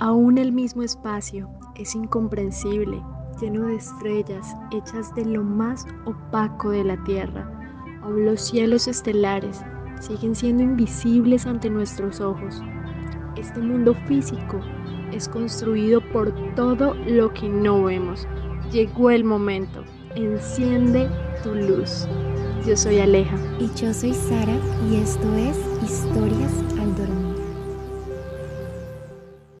Aún el mismo espacio es incomprensible, lleno de estrellas hechas de lo más opaco de la Tierra. Aún los cielos estelares siguen siendo invisibles ante nuestros ojos. Este mundo físico es construido por todo lo que no vemos. Llegó el momento. Enciende tu luz. Yo soy Aleja. Y yo soy Sara y esto es Historias al Dormir.